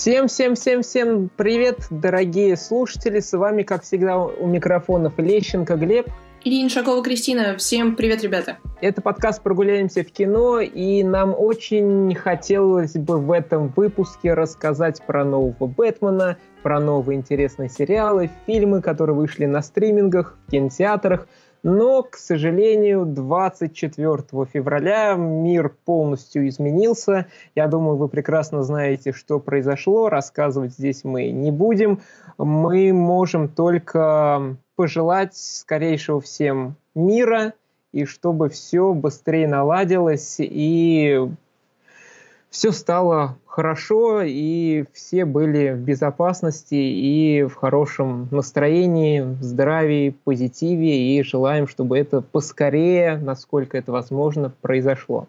Всем-всем-всем-всем привет, дорогие слушатели! С вами, как всегда, у микрофонов Лещенко Глеб. И Иншакова Кристина. Всем привет, ребята! Это подкаст «Прогуляемся в кино», и нам очень хотелось бы в этом выпуске рассказать про нового Бэтмена, про новые интересные сериалы, фильмы, которые вышли на стримингах, в кинотеатрах – но, к сожалению, 24 февраля мир полностью изменился. Я думаю, вы прекрасно знаете, что произошло. Рассказывать здесь мы не будем. Мы можем только пожелать скорейшего всем мира и чтобы все быстрее наладилось и все стало хорошо, и все были в безопасности и в хорошем настроении, в здравии, позитиве, и желаем, чтобы это поскорее, насколько это возможно, произошло.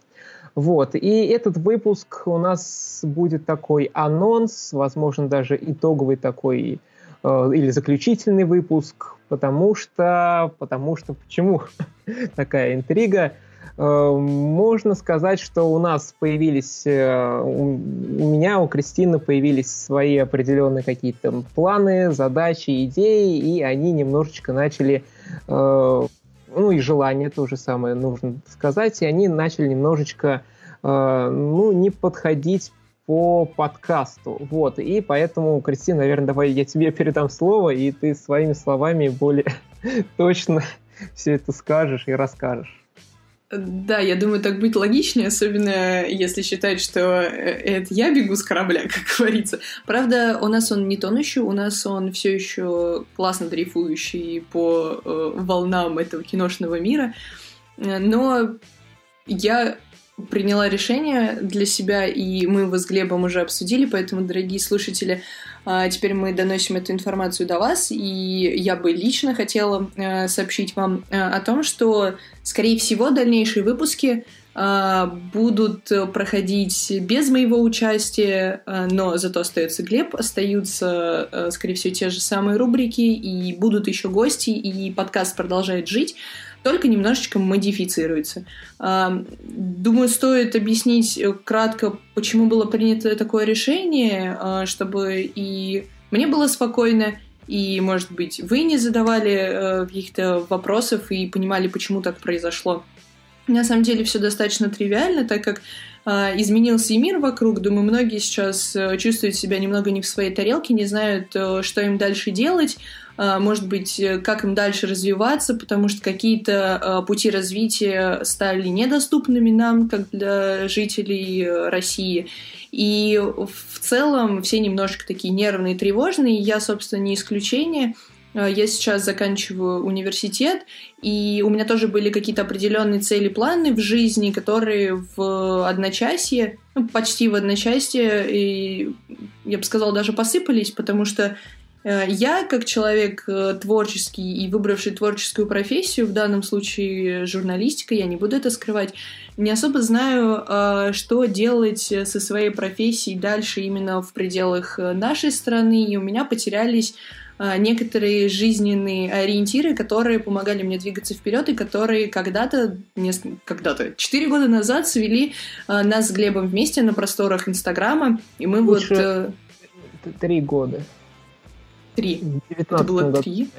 Вот, и этот выпуск у нас будет такой анонс, возможно, даже итоговый такой э, или заключительный выпуск, потому что, потому что, почему такая интрига? Э, можно сказать, что у нас появились, э, у меня, у Кристины появились свои определенные какие-то планы, задачи, идеи, и они немножечко начали, э, ну и желание то же самое нужно сказать, и они начали немножечко, ну, не подходить по подкасту. Вот, и поэтому, Кристина, наверное, давай я тебе передам слово, и ты своими словами более точно все это скажешь и расскажешь. Да, я думаю, так быть логичнее, особенно если считать, что э, это я бегу с корабля, как говорится. Правда, у нас он не тонущий, у нас он все еще классно дрейфующий по э, волнам этого киношного мира. Но я приняла решение для себя, и мы его с Глебом уже обсудили, поэтому, дорогие слушатели, а, теперь мы доносим эту информацию до вас, и я бы лично хотела э, сообщить вам э, о том, что, скорее всего, дальнейшие выпуски э, будут проходить без моего участия, но зато остается Глеб, остаются, скорее всего, те же самые рубрики, и будут еще гости, и подкаст продолжает жить только немножечко модифицируется. Думаю, стоит объяснить э, кратко, почему было принято такое решение, а, чтобы и мне было спокойно, и, может быть, вы не задавали э, каких-то вопросов и понимали, почему так произошло. На самом деле все достаточно тривиально, так как э, изменился и мир вокруг. Думаю, многие сейчас э, чувствуют себя немного не в своей тарелке, не знают, что им дальше делать. А, может быть, э, как им дальше развиваться, потому что какие-то а, пути развития стали недоступными нам, как для жителей э, России. И в целом все немножко такие нервные, тревожные. Я, собственно, не исключение. Я сейчас заканчиваю университет, и у меня тоже были какие-то определенные цели, планы в жизни, которые в одночасье, ну, почти в одночасье, и я бы сказала, даже посыпались, потому что Э, я, как человек э, творческий и выбравший творческую профессию, в данном случае журналистика, я не буду это скрывать, не особо знаю, э, что делать со своей профессией дальше именно в пределах нашей страны, и у меня потерялись некоторые жизненные ориентиры, которые помогали мне двигаться вперед и которые когда-то, когда-то, четыре года назад свели нас с Глебом вместе на просторах Инстаграма, и мы Лучше вот... Три года. Три. Это было три?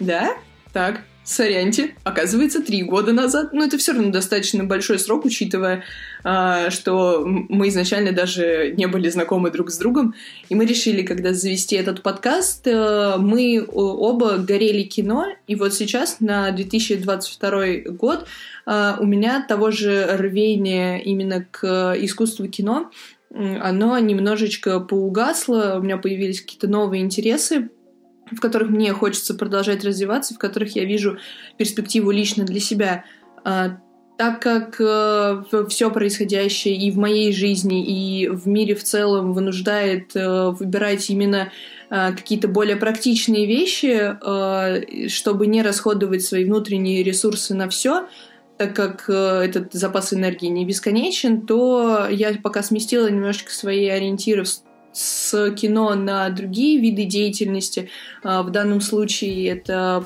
Да? Так, соряньте. Оказывается, три года назад. Но это все равно достаточно большой срок, учитывая, а, что мы изначально даже не были знакомы друг с другом. И мы решили, когда завести этот подкаст, э, мы оба горели кино. И вот сейчас, на 2022 год, а, у меня того же рвения именно к искусству кино оно немножечко поугасло, у меня появились какие-то новые интересы, в которых мне хочется продолжать развиваться, в которых я вижу перспективу лично для себя. А, так как э, все происходящее и в моей жизни, и в мире в целом вынуждает э, выбирать именно э, какие-то более практичные вещи, чтобы не расходовать свои внутренние ресурсы на все, так как э, этот запас энергии не бесконечен, то я пока сместила немножечко свои ориентиры с кино на другие виды деятельности. А, в данном случае это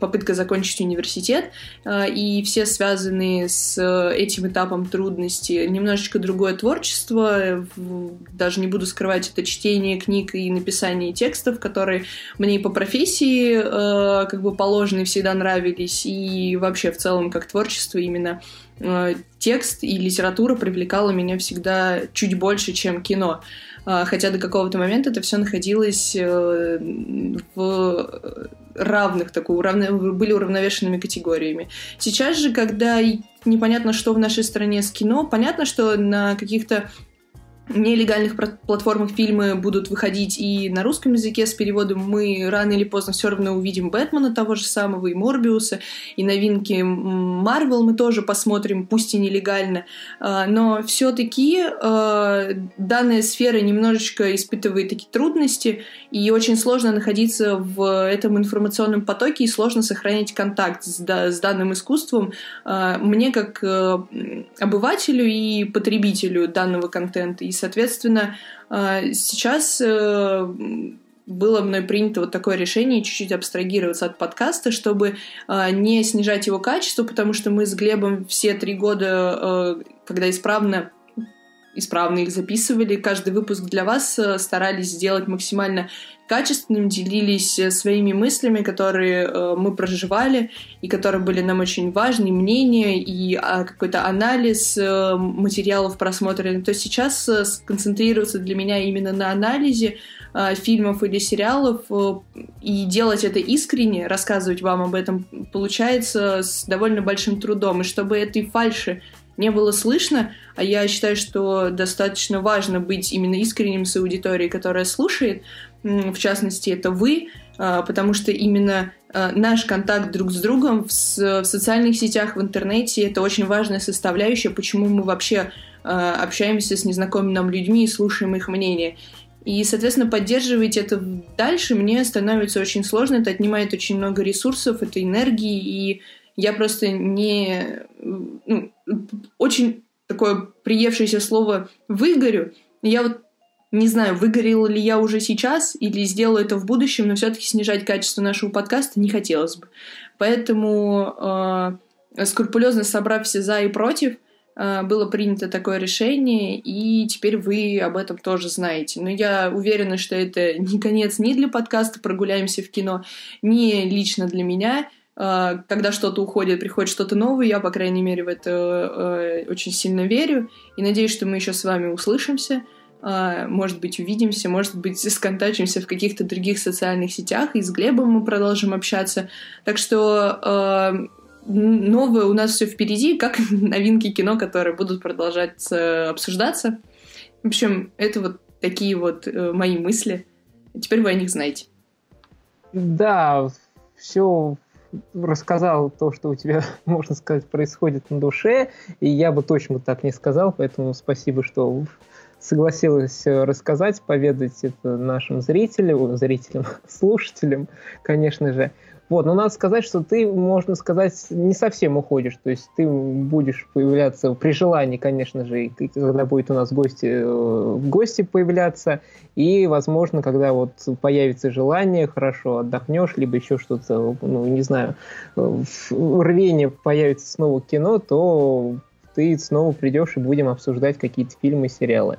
попытка закончить университет, а, и все связанные с этим этапом трудности. Немножечко другое творчество, даже не буду скрывать, это чтение книг и написание текстов, которые мне по профессии а, как бы положены всегда нравились, и вообще в целом как творчество именно текст и литература привлекала меня всегда чуть больше, чем кино. А, хотя до какого-то момента это все находилось э, в равных, такой, уравно, были уравновешенными категориями. Сейчас же, когда непонятно, что в нашей стране с кино, понятно, что на каких-то нелегальных платформах фильмы будут выходить и на русском языке с переводом. Мы рано или поздно все равно увидим Бэтмена того же самого, и Морбиуса, и новинки Марвел мы тоже посмотрим, пусть и нелегально. А, но все-таки а, данная сфера немножечко испытывает такие трудности, и очень сложно находиться в этом информационном потоке, и сложно сохранять контакт с, с данным искусством. А, мне, как э, обывателю и потребителю данного контента, и соответственно, э, сейчас э, было мной принято вот такое решение чуть-чуть абстрагироваться от подкаста, чтобы э, не снижать его качество, потому что мы с Глебом все три года, когда исправно исправно их записывали. Каждый выпуск для вас старались сделать максимально качественным, делились э, своими мыслями, которые э, мы проживали и которые были нам очень важны, мнения и а, какой-то анализ э, материалов просмотренных. То сейчас э, сконцентрироваться для меня именно на анализе э, фильмов или сериалов э, и делать это искренне, рассказывать вам об этом, получается с довольно большим трудом. И чтобы этой фальши не было слышно, а я считаю, что достаточно важно быть именно искренним с аудиторией, которая слушает, в частности, это вы, а, потому что именно а, наш контакт друг с другом в, социальных сетях, в интернете — это очень важная составляющая, почему мы вообще а, общаемся с незнакомыми нам людьми и слушаем их мнение. И, соответственно, поддерживать это дальше мне становится очень сложно, это отнимает очень много ресурсов, это энергии, и я просто не... Ну, очень такое приевшееся слово «выгорю». Я вот не знаю, выгорела ли я уже сейчас или сделаю это в будущем, но все-таки снижать качество нашего подкаста не хотелось бы. Поэтому, э, скрупулезно собрав все за и против, э, было принято такое решение, и теперь вы об этом тоже знаете. Но я уверена, что это не конец ни для подкаста «Прогуляемся в кино», ни лично для меня. Э, когда что-то уходит, приходит что-то новое, я, по крайней мере, в это э, очень сильно верю, и надеюсь, что мы еще с вами услышимся. А, может быть, увидимся, может быть, сконтачимся в каких-то других социальных сетях, и с Глебом мы продолжим общаться. Так что а, новое у нас все впереди, как новинки кино, которые будут продолжать обсуждаться. В общем, это вот такие вот э, мои мысли. Теперь вы о них знаете. Да, все рассказал то, что у тебя, можно сказать, происходит на душе, и я бы точно так не сказал, поэтому спасибо, что согласилась э, рассказать, поведать это нашим зрителям, зрителям, слушателям, конечно же. Вот, но надо сказать, что ты, можно сказать, не совсем уходишь. То есть ты будешь появляться при желании, конечно же, когда будет у нас гости, э, гости появляться. И, возможно, когда вот появится желание, хорошо отдохнешь, либо еще что-то, ну, не знаю, э, рвение появится снова кино, то ты снова придешь и будем обсуждать какие-то фильмы, сериалы.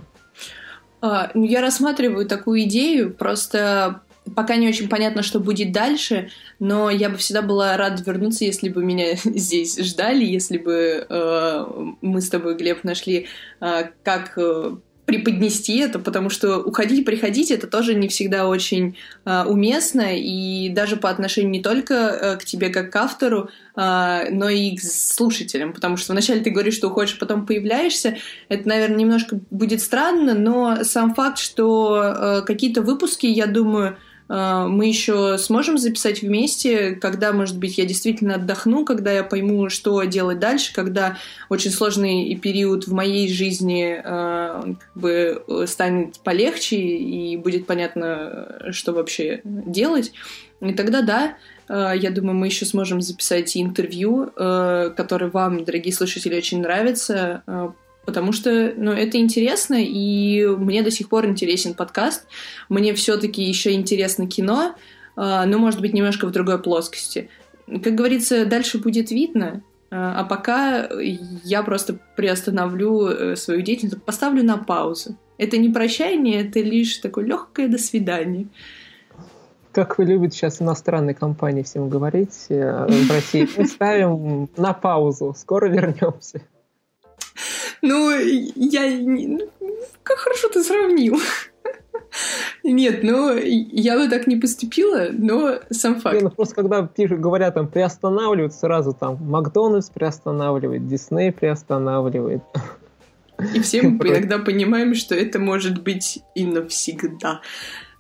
А, ну, я рассматриваю такую идею, просто пока не очень понятно, что будет дальше, но я бы всегда была рада вернуться, если бы меня здесь ждали, если бы э, мы с тобой, Глеб, нашли, э, как э, преподнести это, потому что уходить, приходить это тоже не всегда очень э, уместно, и даже по отношению не только э, к тебе как к автору, э, но и к слушателям, потому что вначале ты говоришь, что уходишь, потом появляешься, это, наверное, немножко будет странно, но сам факт, что э, какие-то выпуски, я думаю, мы еще сможем записать вместе, когда, может быть, я действительно отдохну, когда я пойму, что делать дальше, когда очень сложный период в моей жизни а, как бы станет полегче и будет понятно, что вообще делать. И тогда да, я думаю, мы еще сможем записать интервью, которое вам, дорогие слушатели, очень нравится, потому что, ну, это интересно, и мне до сих пор интересен подкаст. Мне все-таки еще интересно кино, а, но, может быть, немножко в другой плоскости. Как говорится, дальше будет видно. А, а пока я просто приостановлю э, свою деятельность, поставлю на паузу. Это не прощание, это лишь такое легкое до свидания. Как вы любите сейчас иностранные компании всем говорить э, в России, мы ставим на паузу, скоро вернемся. Ну, я... Ну, как хорошо ты сравнил. Нет, ну, я бы так не поступила, но сам факт. Не, ну, просто когда пишут, говорят, там, приостанавливают, сразу там, Макдональдс приостанавливает, Дисней приостанавливает. И все мы иногда понимаем, что это может быть и навсегда.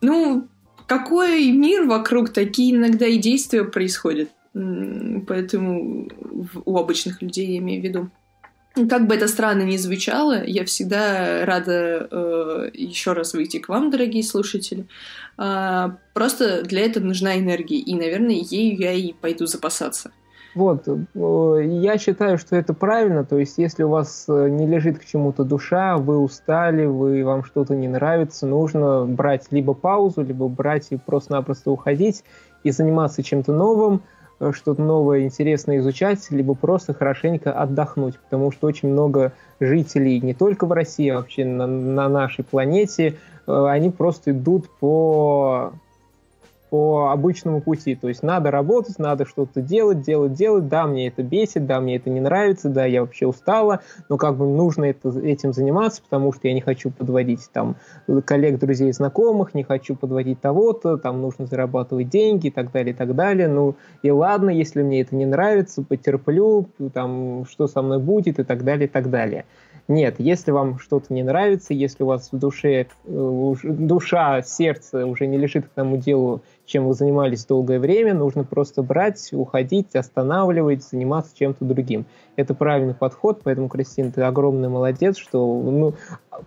Ну, какой мир вокруг, такие иногда и действия происходят. Поэтому у обычных людей я имею в виду. Как бы это странно ни звучало, я всегда рада э, еще раз выйти к вам, дорогие слушатели. Э, просто для этого нужна энергия, и, наверное, ею я и пойду запасаться. Вот, э, я считаю, что это правильно, то есть если у вас э, не лежит к чему-то душа, вы устали, вы, вам что-то не нравится, нужно брать либо паузу, либо брать и просто-напросто уходить и заниматься чем-то новым, что-то новое, интересное изучать, либо просто хорошенько отдохнуть, потому что очень много жителей не только в России, а вообще на, на нашей планете, э, они просто идут по по обычному пути. То есть надо работать, надо что-то делать, делать, делать. Да, мне это бесит, да, мне это не нравится, да, я вообще устала, но как бы нужно это, этим заниматься, потому что я не хочу подводить там коллег, друзей, знакомых, не хочу подводить того-то, там нужно зарабатывать деньги и так далее, и так далее. Ну и ладно, если мне это не нравится, потерплю, там, что со мной будет и так далее, и так далее. Нет, если вам что-то не нравится, если у вас в душе э, душа, сердце уже не лежит к тому делу, чем вы занимались долгое время, нужно просто брать, уходить, останавливать, заниматься чем-то другим. Это правильный подход, поэтому, Кристина, ты огромный молодец, что ну,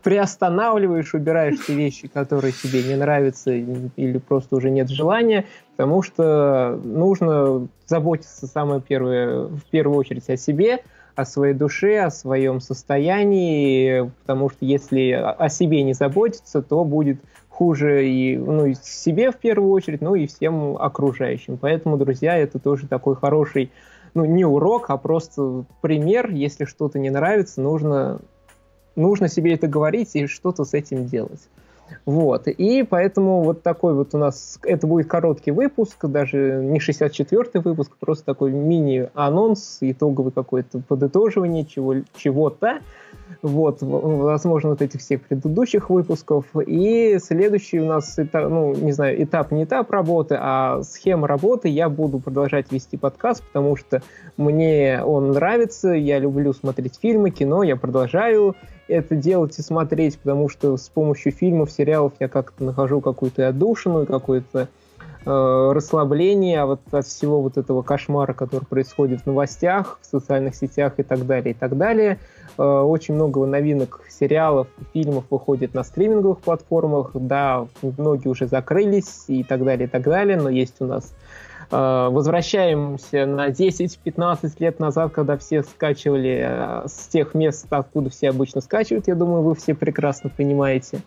приостанавливаешь, убираешь те вещи, которые тебе не нравятся или просто уже нет желания, потому что нужно заботиться самое первое, в первую очередь о себе, о своей душе, о своем состоянии, потому что если о себе не заботиться, то будет хуже и ну, и себе в первую очередь, ну и всем окружающим. Поэтому, друзья, это тоже такой хороший, ну не урок, а просто пример. Если что-то не нравится, нужно, нужно себе это говорить и что-то с этим делать. Вот. И поэтому вот такой вот у нас, это будет короткий выпуск, даже не 64-й выпуск, просто такой мини-анонс, итоговый какое-то подытоживание чего, чего-то. Вот, возможно, вот этих всех предыдущих выпусков. И следующий у нас, ну, не знаю, этап не этап работы, а схема работы. Я буду продолжать вести подкаст, потому что мне он нравится, я люблю смотреть фильмы, кино, я продолжаю это делать и смотреть, потому что с помощью фильмов, сериалов я как-то нахожу какую-то отдушину, какое-то э, расслабление вот от всего вот этого кошмара, который происходит в новостях, в социальных сетях и так далее, и так далее. Э, очень много новинок сериалов, фильмов выходит на стриминговых платформах, да, многие уже закрылись и так далее, и так далее, но есть у нас возвращаемся на 10-15 лет назад, когда все скачивали э, с тех мест, откуда все обычно скачивают, я думаю, вы все прекрасно понимаете.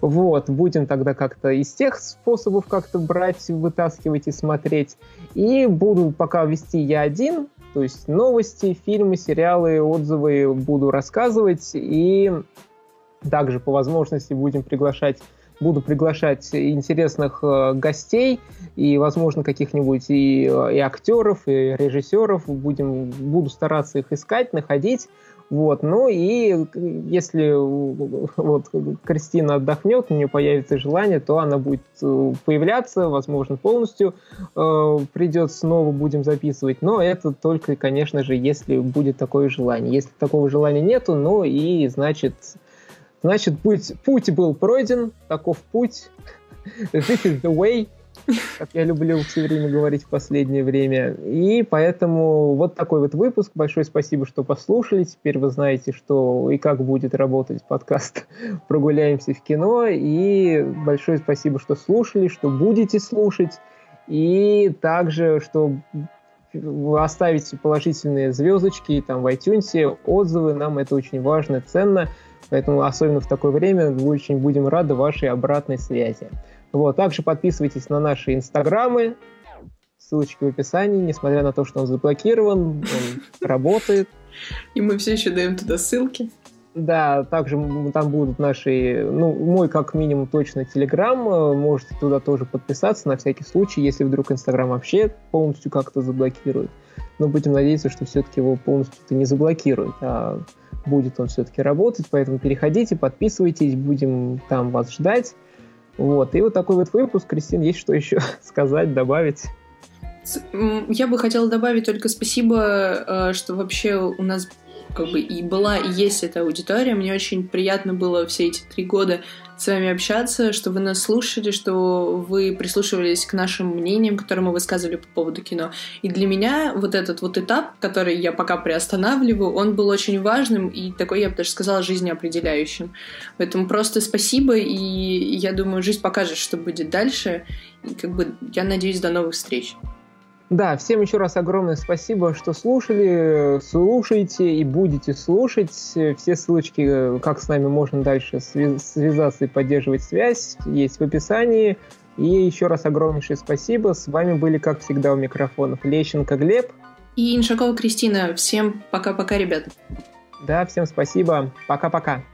Вот, будем тогда как-то из тех способов как-то брать, вытаскивать и смотреть. И буду пока вести я один, то есть новости, фильмы, сериалы, отзывы буду рассказывать и также по возможности будем приглашать буду приглашать интересных э, гостей и, возможно, каких-нибудь и, э, и актеров, и режиссеров. Будем, буду стараться их искать, находить. Вот, ну и если вот Кристина отдохнет, у нее появится желание, то она будет э, появляться, возможно, полностью э, придет снова, будем записывать. Но это только, конечно же, если будет такое желание. Если такого желания нету, ну и значит Значит, путь, путь был пройден, таков путь. This is the way, как я люблю все время говорить в последнее время. И поэтому вот такой вот выпуск. Большое спасибо, что послушали. Теперь вы знаете, что и как будет работать подкаст «Прогуляемся в кино». И большое спасибо, что слушали, что будете слушать. И также, что оставить положительные звездочки там в iTunes, отзывы, нам это очень важно, ценно, поэтому особенно в такое время мы очень будем рады вашей обратной связи. Вот, также подписывайтесь на наши инстаграмы, ссылочки в описании, несмотря на то, что он заблокирован, он работает. И мы все еще даем туда ссылки. Да, также там будут наши, ну, мой как минимум точно Телеграм, э, можете туда тоже подписаться на всякий случай, если вдруг Инстаграм вообще полностью как-то заблокирует. Но будем надеяться, что все-таки его полностью не заблокирует, а будет он все-таки работать, поэтому переходите, подписывайтесь, будем там вас ждать. Вот, и вот такой вот выпуск. Кристин, есть что еще сказать, добавить? Я бы хотела добавить только спасибо, э, что вообще у нас как бы и была, и есть эта аудитория. Мне очень приятно было все эти три года с вами общаться, что вы нас слушали, что вы прислушивались к нашим мнениям, которые мы высказывали по поводу кино. И для меня вот этот вот этап, который я пока приостанавливаю, он был очень важным и такой, я бы даже сказала, жизнеопределяющим. Поэтому просто спасибо, и я думаю, жизнь покажет, что будет дальше. И как бы я надеюсь, до новых встреч. Да, всем еще раз огромное спасибо, что слушали, слушайте и будете слушать. Все ссылочки, как с нами можно дальше связаться и поддерживать связь, есть в описании. И еще раз огромнейшее спасибо. С вами были, как всегда, у микрофонов Лещенко Глеб. И Иншакова Кристина. Всем пока-пока, ребят. Да, всем спасибо. Пока-пока.